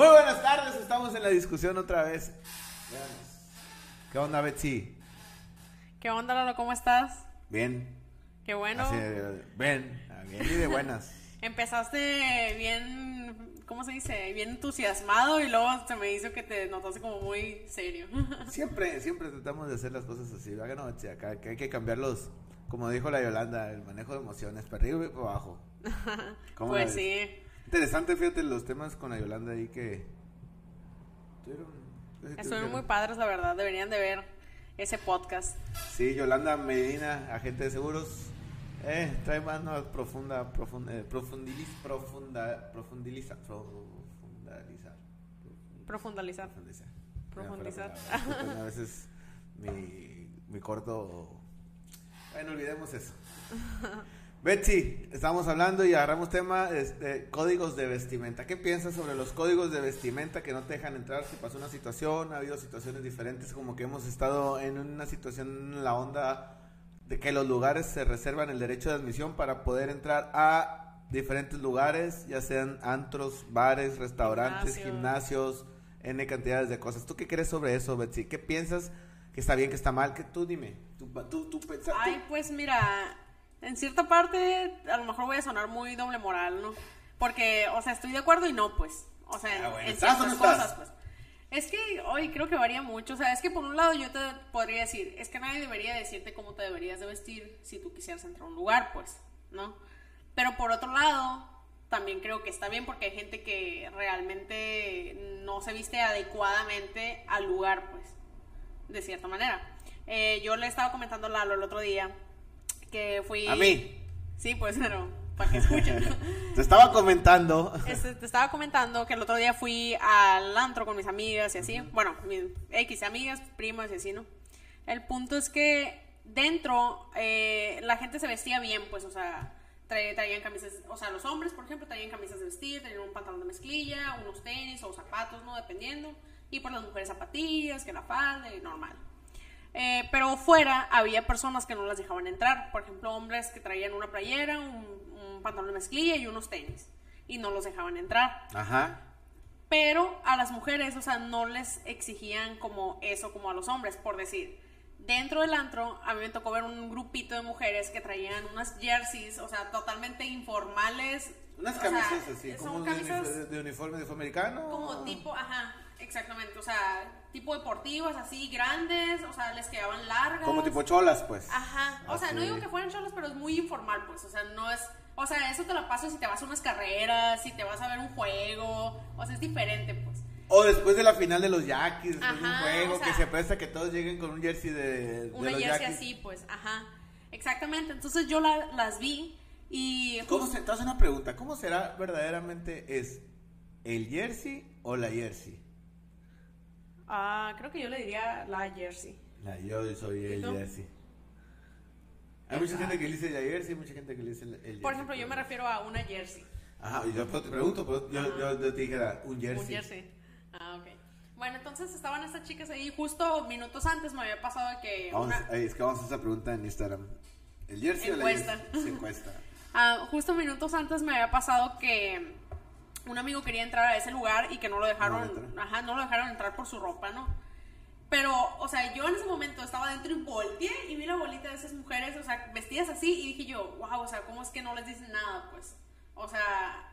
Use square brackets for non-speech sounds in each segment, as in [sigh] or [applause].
Muy buenas tardes, estamos en la discusión otra vez. ¿Qué onda, Betsy? ¿Qué onda, Lalo? ¿Cómo estás? Bien. Qué bueno. Así, bien, bien y de buenas. [laughs] Empezaste bien, ¿cómo se dice? Bien entusiasmado y luego se me hizo que te notaste como muy serio. [laughs] Siempre, siempre tratamos de hacer las cosas así. ¿verdad que no, Betsy? Acá que hay que cambiarlos, como dijo la Yolanda, el manejo de emociones, para arriba y para abajo. [laughs] ¿Cómo la pues sí. Interesante, fíjate, los temas con la Yolanda ahí que... tuvieron- Estuvieron muy padres, la verdad. Deberían de ver ese podcast. Sí, Yolanda Medina, agente de seguros. Eh, trae más no, profunda, profunda, eh, profundiliz, profunda, profundiliza, profundalizar. Profundalizar. Profundizar. Profundizar. A veces [laughs] mi, mi corto... Bueno, olvidemos eso. [laughs] Betsy, estamos hablando y agarramos tema este, códigos de vestimenta. ¿Qué piensas sobre los códigos de vestimenta que no te dejan entrar si pasó una situación? Ha habido situaciones diferentes, como que hemos estado en una situación en la onda de que los lugares se reservan el derecho de admisión para poder entrar a diferentes lugares, ya sean antros, bares, restaurantes, Gimnasios. gimnasios, N cantidades de cosas. ¿Tú qué crees sobre eso, Betsy? ¿Qué piensas que está bien, que está mal? Que tú dime. Tú, tú, tú, pensa- tú- Ay, pues mira, en cierta parte a lo mejor voy a sonar muy doble moral, ¿no? Porque, o sea, estoy de acuerdo y no, pues. O sea, en, Ah, bueno, en ¿estás o ciertas cosas, pues. Es que hoy creo que varía mucho. O sea, es que por un lado yo te podría decir, es que nadie debería decirte cómo te deberías de vestir si tú quisieras entrar a un lugar, pues, ¿no? Pero por otro lado, también creo que está bien porque hay gente que realmente no se viste adecuadamente al lugar, pues, de cierta manera. Eh, yo le estaba comentando a Lalo el otro día que fui... A mí. Sí, pues, pero para que escuchen. [laughs] Te estaba comentando. Este, te estaba comentando que el otro día fui al antro con mis amigas y así. Bueno, mis X amigas, primas y así, ¿no? El punto es que dentro eh, la gente se vestía bien, pues, o sea, tra- traían camisas, o sea, los hombres, por ejemplo, traían camisas de vestir, traían un pantalón de mezclilla, unos tenis o zapatos, ¿no? Dependiendo. Y por las mujeres zapatillas, que la falda y normal. Eh, pero fuera había personas que no las dejaban entrar. Por ejemplo, hombres que traían una playera, un, un pantalón de mezclilla y unos tenis. Y no los dejaban entrar. Ajá. Pero a las mujeres, o sea, no les exigían como eso como a los hombres. Por decir, dentro del antro, a mí me tocó ver un grupito de mujeres que traían unas jerseys, o sea, totalmente informales. Unas sea, camisas así, como camisas de uniforme de americano. como tipo, ajá, exactamente, o sea, tipo deportivas, así, grandes, o sea, les quedaban largas. Como tipo cholas, pues. Ajá, o sea, no digo que fueran cholos, pero es muy informal, pues, o sea, no es, o sea, eso te lo paso si te vas a unas carreras, si te vas a ver un juego, o sea, es diferente, pues. O después de la final de los después de un juego o sea, que se presta que todos lleguen con un jersey de, de Una los jersey así, pues, ajá, exactamente, entonces yo la- las vi y... ¿Cómo se, te hago una pregunta, ¿cómo será verdaderamente es el jersey o la jersey? Ah, creo que yo le diría la jersey. La, yo soy el ¿Y tú? jersey. Hay mucha gente que le dice la jersey, mucha gente que le dice el, el jersey. Por ejemplo, yo me refiero a una jersey. Ajá, yo te pregunto, pero yo, yo, yo te dijera un jersey. Un jersey. Ah, ok. Bueno, entonces estaban estas chicas ahí justo minutos antes me había pasado que Vamos, una... es que vamos a hacer esa pregunta en Instagram. ¿El jersey Encuesta. o la jersey? Sí, encuesta. [laughs] Ah, justo minutos antes me había pasado que un amigo quería entrar a ese lugar y que no lo dejaron, No entró. ajá, no lo dejaron entrar por su ropa, ¿no? Pero, o sea, yo en ese momento estaba dentro y volteé y vi la bolita de esas mujeres, o sea, vestidas así y dije yo, wow, o sea, ¿cómo es que no les dicen nada, pues? O sea,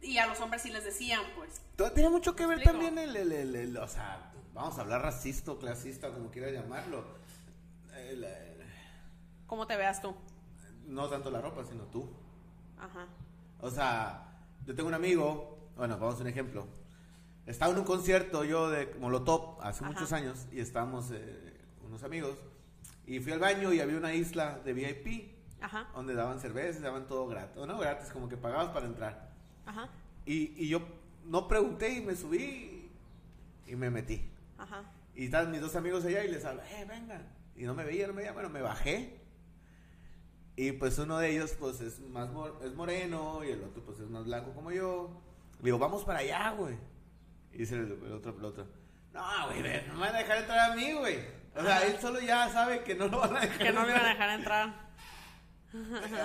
y a los hombres sí les decían, pues. Todo tiene mucho que ver también el, el, el- el- o sea, vamos a hablar racista o clasista, como quieras llamarlo. El- ¿Cómo te veas tú? no tanto la ropa, sino tú. Ajá. O sea, yo tengo un amigo, bueno, vamos a un ejemplo. Estaba en un concierto yo de Molotov hace Ajá. muchos años y estábamos eh, unos amigos y fui al baño y había una isla de VIP Ajá. donde daban cerveza, daban todo gratis, no gratis, como que pagabas para entrar. Ajá. Y, y yo no pregunté y me subí y me metí. Ajá. Y estaban mis dos amigos allá y les hablé, eh, vengan. Y no me veían, no me veían, bueno, me bajé. Y pues uno de ellos pues es más mor- es moreno y el otro pues es más blanco como yo. Le digo, vamos para allá, güey. Y dice el, el otro, el otro, no, güey, no me van a dejar entrar a mí, güey. O sea, él solo ya sabe que no lo van a dejar Que no le iban a dejar entrar.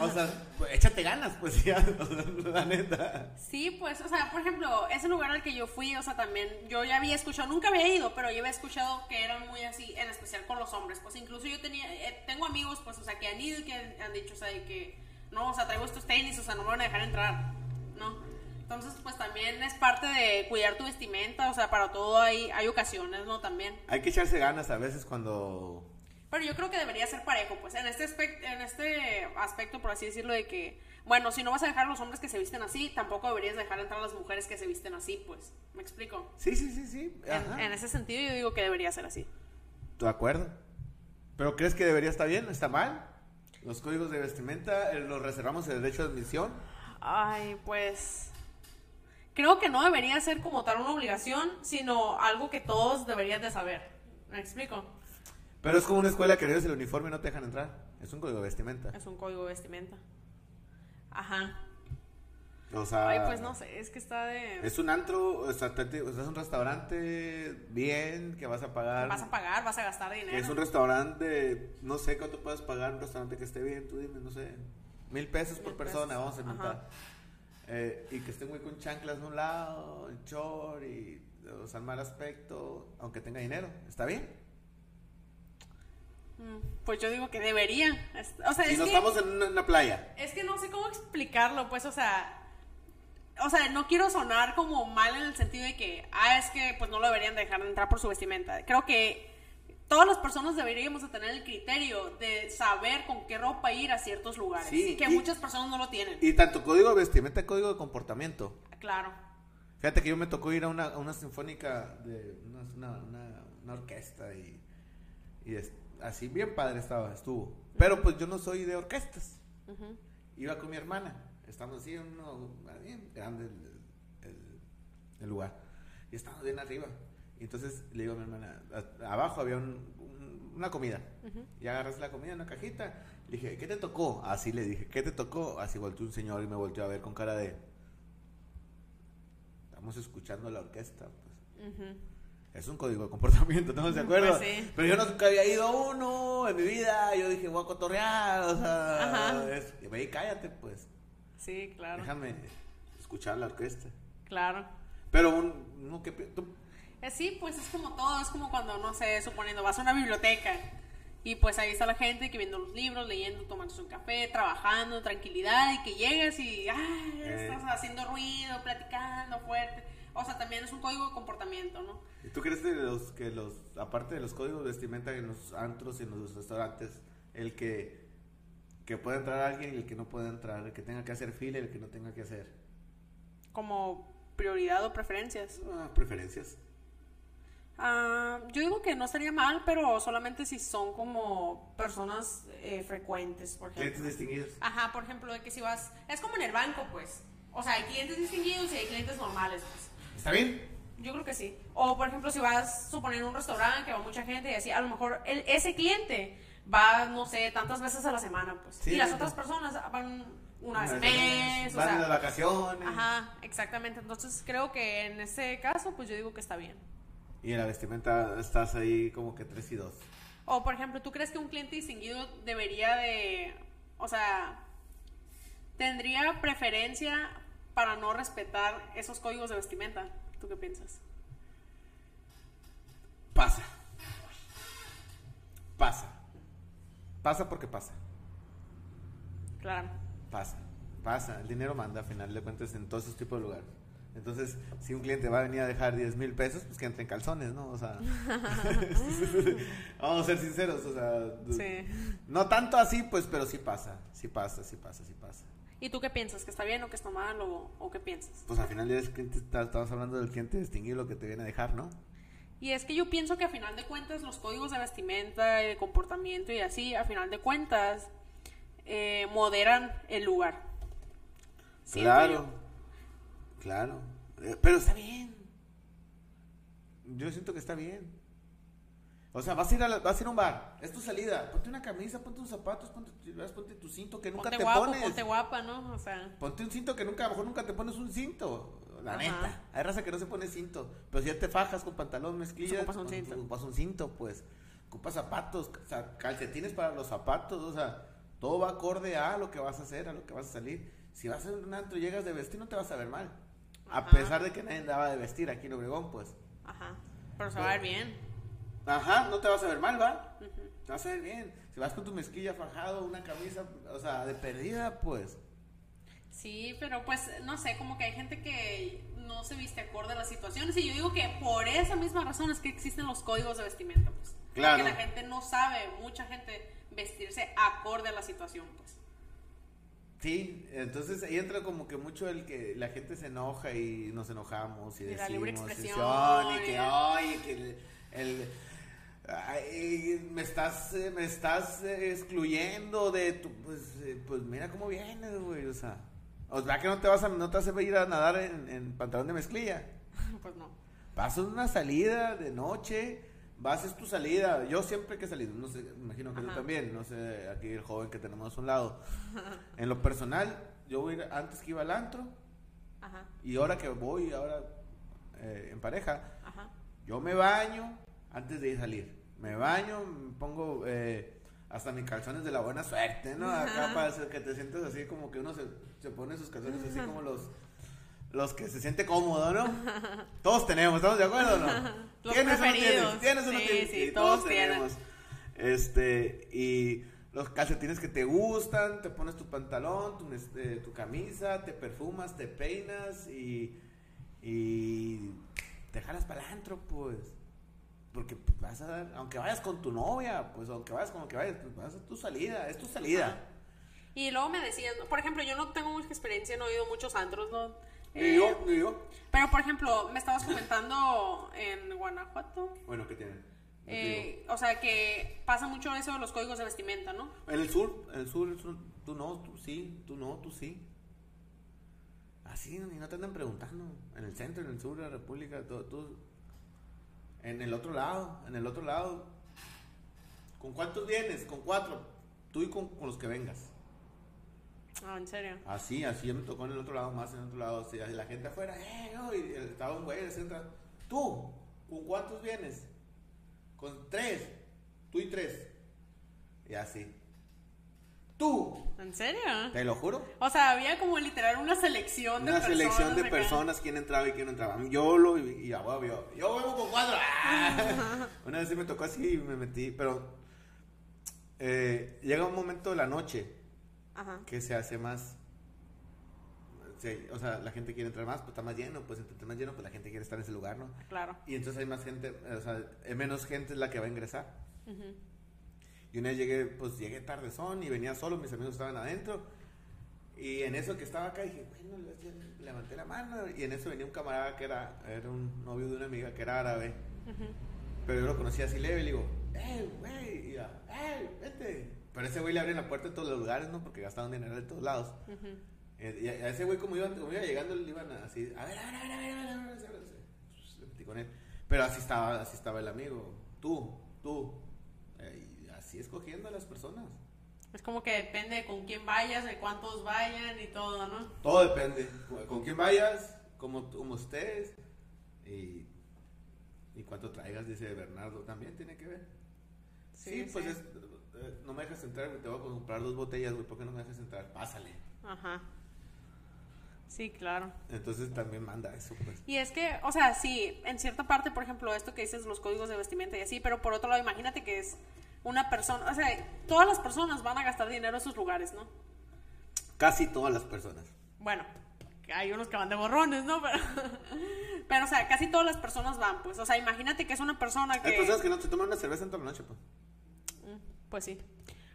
O sea, échate ganas, pues [laughs] ya, la neta. Sí, pues, o sea, por ejemplo, ese lugar al que yo fui, o sea, también yo ya había escuchado, nunca había ido, pero yo había escuchado que eran muy así, en especial con los hombres, pues incluso yo tenía, eh, tengo amigos, pues, o sea, que han ido y que han, dicho, o sea, que, no, o sea, traigo estos tenis, o sea, no me van a dejar entrar, ¿no? Entonces, pues también es parte de cuidar tu vestimenta, o sea, para todo hay, hay ocasiones, ¿no? También. Hay que echarse ganas a veces cuando pero yo creo que debería ser parejo, pues, en este, aspecto, en este aspecto, por así decirlo, de que, bueno, si no vas a dejar a los hombres que se visten así, tampoco deberías dejar entrar a las mujeres que se visten así, pues. ¿Me explico? Sí, sí, sí, sí. En, ese sentido yo digo que debería ser así. De acuerdo. ¿Pero crees que debería estar bien? ¿Está mal? ¿Los códigos de vestimenta eh, los reservamos el derecho de admisión? Ay, pues... Creo que no debería ser como tal una obligación, sino algo que todos deberían de saber. ¿Me explico? Pero es como una escuela que eres el uniforme y no te dejan entrar. Es un código de vestimenta. Es un código de vestimenta. Ajá. O sea. Ay, pues no sé, es que está de. Es un antro, o sea, es un restaurante bien que vas a pagar. Vas a pagar, vas a gastar dinero. Es un restaurante, no sé cuánto puedes pagar un restaurante que esté bien, tú dime, no sé. Mil pesos por persona, vamos a inventar. Eh, y que esté muy con chanclas de un lado, el short y. O sea, mal aspecto, aunque tenga dinero. ¿Está bien? Mm, pues yo digo que debería. O sea, y no estamos en una, playa. Es que no sé cómo explicarlo, pues, o sea. O sea, no quiero sonar como mal en el sentido de que, ah, es que pues no lo deberían dejar de entrar por su vestimenta. Creo que todas las personas deberíamos de tener el criterio de saber con qué ropa ir a ciertos lugares. Sí, que muchas personas no lo tienen. Y tanto código de vestimenta, código de comportamiento. Claro. Fíjate que yo me tocó ir a una, una sinfónica de una, una, una orquesta y, y, así bien padre estaba, estuvo. Pero pues yo no soy de orquestas. Iba con mi hermana. Estamos así en uno bien grande el, lugar. Y estábamos bien arriba. Y entonces le digo a mi hermana, abajo había una comida. Y agarras la comida en una cajita. Le dije, ¿qué te tocó? Así le dije, ¿qué te tocó? Así volteó un señor y me volteó a ver con cara de... Estamos escuchando la orquesta. Pues es un código de comportamiento, ¿no? ¿Se acuerdan? Pues Pero yo nunca había ido a uno en mi vida, yo dije, voy a cotorrear, o sea, y ve cállate, pues. Sí, claro. Déjame escuchar la orquesta. Claro. Pero un, no, que eh, sí, pues es como todo, es como cuando, no sé, suponiendo, vas a una biblioteca y pues ahí está la gente que viendo los libros, leyendo, tomándose un café, trabajando, tranquilidad y que llegas y, ah, estás haciendo ruido, platicando fuerte o sea, también es un código de comportamiento, ¿no? ¿Y tú crees que los, que los, aparte de los códigos de vestimenta en los antros y en los restaurantes, el que, que pueda entrar alguien y el que no pueda entrar, el que tenga que hacer fila y el que no tenga que hacer? ¿Como prioridad o preferencias? Ah, preferencias. Ah, yo digo que no estaría mal, pero solamente si son como personas eh, frecuentes, por ejemplo. Clientes distinguidos. Ajá, por ejemplo, de que si vas, es como en el banco, pues. O sea, hay clientes distinguidos y hay clientes normales, pues. ¿Está bien? Yo creo que sí. O, por ejemplo, si vas, a suponer, un restaurante que va mucha gente y así, a lo mejor el, ese cliente va, no sé, tantas veces a la semana, pues. y las otras personas van una vez al mes. Van o de vacaciones. Ajá, exactamente. Entonces, creo que en ese caso, pues yo digo que está bien. Y en la vestimenta estás ahí como que tres y dos. O, por ejemplo, ¿tú crees que un cliente distinguido debería de, o sea, tendría preferencia para no respetar esos códigos de vestimenta. ¿Tú qué piensas? Pasa. Pasa. Pasa porque pasa. Claro. Pasa. Pasa. El dinero manda, al final de cuentas, en todos esos tipos de lugares. Entonces, si un cliente va a venir a dejar 10 mil pesos, pues que entre en calzones, ¿no? O sea, [laughs] vamos a ser sinceros, o sea, sí. no tanto así, pues, pero sí pasa, sí pasa, sí pasa, sí pasa. ¿Y tú qué piensas? ¿Que está bien o que está mal o, qué piensas? Pues al final de estamos hablando del cliente distinguido lo que te viene a dejar, ¿no? Y es que yo pienso que a final de cuentas los códigos de vestimenta y de comportamiento y así, a final de cuentas, eh, moderan el lugar. Claro, claro. Eh, pero está bien. Yo siento que está bien. O sea, vas a ir a, vas a, ir a un bar, es tu salida, ponte una camisa, ponte unos zapatos, ponte, ponte tu cinto que nunca te pones. Ponte guapa, ¿no? O sea. Ponte un cinto que nunca, a lo mejor nunca te pones un cinto. La neta. Hay raza que no se pone cinto. Pero si ya te fajas con pantalón mezclilla, ocupas un cinto. Ocupas un cinto, pues. Ocupas zapatos, o sea, calcetines para los zapatos, o sea. Todo va acorde a lo que vas a hacer, a lo que vas a salir. Si vas a un antro y llegas de vestir, no te vas a ver mal. A pesar de que nadie andaba de vestir aquí en Obregón, pues. Ajá. Pero se va a ver bien. Ajá, no te vas a ver mal, ¿va? Te vas a ver bien. Si vas con tu mezquilla fajado, una camisa, o sea, de perdida, pues. Sí, pero pues no sé, como que hay gente que no se viste acorde a las situaciones y yo digo que por esa misma razón es que existen los códigos de vestimenta, pues. Claro. Porque la gente no sabe, mucha gente vestirse acorde a la situación, pues. Sí, entonces ahí entra como que mucho el que la gente se enoja y nos enojamos y Y la libre decimos expresión, y que ay, que el, ay, me estás eh, me estás eh, excluyendo de tu pues eh, pues mira cómo vienes, güey, o sea, o sea que no te vas a no te vas a ir a nadar en, en pantalón de mezclilla. [laughs] Pues no. Vas a una salida de noche, vas es tu salida. Yo siempre que he salido, no sé, imagino que tú Ajá. también, no sé, aquí el joven que tenemos a un lado. En lo personal, yo voy antes que iba al antro Ajá, y ahora que voy ahora eh, en pareja, ajá. Yo me baño antes de ir a salir. Me baño, me pongo eh, hasta mis calzones de la buena suerte, ¿no? Acá para que te sientes así como que uno se, se pone sus calzones así como los los que se siente cómodo, ¿no? [laughs] Todos tenemos, ¿estamos de acuerdo o no? [laughs] Los ¿Tienes o no preferidos. tienes? ¿Tienes o no Sí, tienes? sí, todos tenemos. Este, y los calcetines que te gustan, te pones tu pantalón, tu, este, tu camisa, te perfumas, te peinas y, y te jalas para el antro, pues. Porque vas a dar, aunque vayas con tu novia, pues aunque vayas con lo que vayas, pues vas a tu salida, es tu salida. Y luego me decían, por ejemplo, yo no tengo mucha experiencia, no he ido a muchos antros, ¿no? Ni Eh, yo, ni yo. Pero, por ejemplo, me estabas comentando en Guanajuato, Bueno, ¿qué tienen? Eh, o sea, que pasa mucho eso de los códigos de vestimenta, ¿no? En el sur, en el sur, el sur, tú no, tú sí, tú no, tú sí. Así, y no te andan preguntando. En el centro, en el sur de la República, tú, tú- En el otro lado, en el otro lado. ¿Con cuántos vienes? Con cuatro. Tú y con, con los que vengas. Ah, en serio. Así, así me tocó en el otro lado, más en el otro lado. así, la gente afuera, eh, no, y estaba un güey, se entra. Tú, ¿con cuántos vienes? Con tres. Tú y tres. Y así. Tú, ¿En serio? te lo juro. O sea, había como literal una selección de Una personas. selección de acá. personas, quién entraba y quién no entraba. Yo lo y, y a huevo, yo, yo vengo con cuatro. [laughs] Una vez sí me tocó así y me metí, pero eh, llega un momento de la noche Ajá. que se hace más. sí, o sea, la gente quiere entrar más, pues está más lleno, pues entre más lleno, pues la gente quiere estar en ese lugar, ¿no? Claro. Y entonces hay más gente, o sea, menos gente es la que va a ingresar. Ujú. Y una vez llegué, pues llegué tarde son y venía solo, mis amigos estaban adentro. Y en eso que estaba acá dije, bueno, levanté la mano. Y en eso venía un camarada que era, era un novio de una amiga que era árabe. Uh -huh. Pero yo lo conocía así leve y le digo, ¡eh, güey! Y yo, ¡eh, vete! Pero ese güey le abren la puerta en todos los lugares, ¿no? Porque gastaban dinero de todos lados. Uh eh, -huh. Y a ese güey, como iba, como iba llegando, le iban así, a ver, a ver, a ver, a ver, a ver, a ver, pues, Le metí con él. Pero así estaba, así estaba el amigo. Tú, tú. Eh, así escogiendo a las personas. Es como que depende de con quién vayas, de cuántos vayan y todo, ¿no? Todo depende. Con, quién vayas, cómo, cómo estés y, y cuánto traigas, dice Bernardo. También tiene que ver. Sí, pues es, eh, no me dejas entrar, te voy a comprar dos botellas, güey, ¿por qué no me dejas entrar? Pásale. Ajá. Sí, claro. Entonces también manda eso, pues. Y es que, o sea, sí, en cierta parte, por ejemplo, esto que dices, los códigos de vestimenta y así, pero por otro lado, imagínate que es una persona, o sea, todas las personas van a gastar dinero en sus lugares, ¿no? Casi todas las personas. Bueno, hay unos que van de borrones, ¿no? Pero, [laughs] pero, o sea, casi todas las personas van, pues, o sea, imagínate que es una persona que... Hay personas que no se toman una cerveza en toda la noche, pues. Pues sí.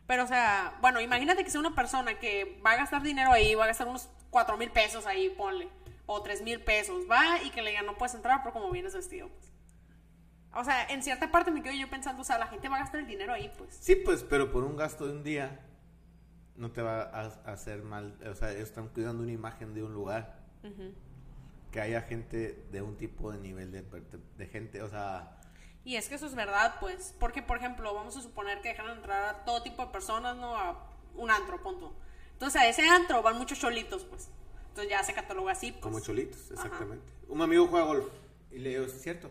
Pero, o sea, bueno, imagínate que sea una persona que va a gastar dinero ahí, va a gastar unos cuatro mil pesos ahí, ponle, o tres mil pesos, va y que le digan, no puedes entrar por como vienes vestido, pues. O sea, en cierta parte me quedo yo pensando, o sea, la gente va a gastar el dinero ahí, pues. Sí, pues, pero por un gasto de un día no te va a, hacer mal. O sea, ellos están cuidando una imagen de un lugar. Que haya gente de un tipo de nivel de, de gente, o sea, Y es que eso es verdad, pues. Porque, por ejemplo, vamos a suponer que dejan entrar a todo tipo de personas, ¿no? A un antro, punto. Entonces, a ese antro van muchos cholitos, pues. Entonces ya se cataloga así, pues. como cholitos, Ajá. exactamente. Un amigo juega golf y le digo, "Sí, es cierto.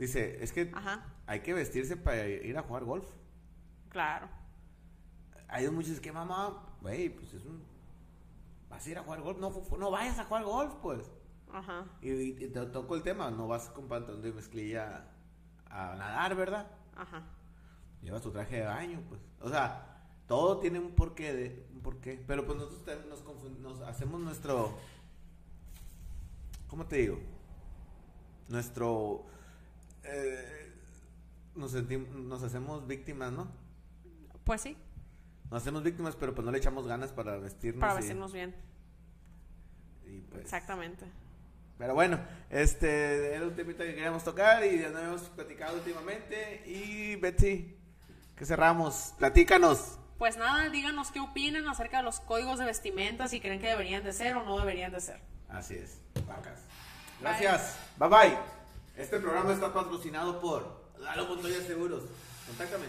Dice, es que Ajá. hay que vestirse para ir a jugar golf. Claro. hay muchos que mamá, güey, pues es un... Vas a ir a jugar golf, no, no vayas a jugar golf, pues. Ajá. Y, y te tocó el tema, no vas con pantalón de mezclilla a nadar, ¿verdad? Ajá. Llevas tu traje de baño, pues. O sea, todo tiene un porqué, de, un porqué. Pero pues nosotros nos, nos hacemos nuestro... ¿Cómo te digo? Nuestro... eh, nos, sentim- nos hacemos víctimas, ¿no? Pues sí, Nos hacemos víctimas, pero pues no le echamos ganas para vestirnos. para y- vestirnos bien. y, pues, Exactamente. Pero bueno, este era un temita que queríamos tocar y ya no hemos platicado últimamente. Y Betsy, que cerramos, platícanos. Pues nada, díganos qué opinan acerca de los códigos de vestimenta, si creen que deberían de ser o no deberían de ser. Así es, vacas. Gracias, bye bye. Este programa está patrocinado por Lalo Montoya Seguros. Contáctame.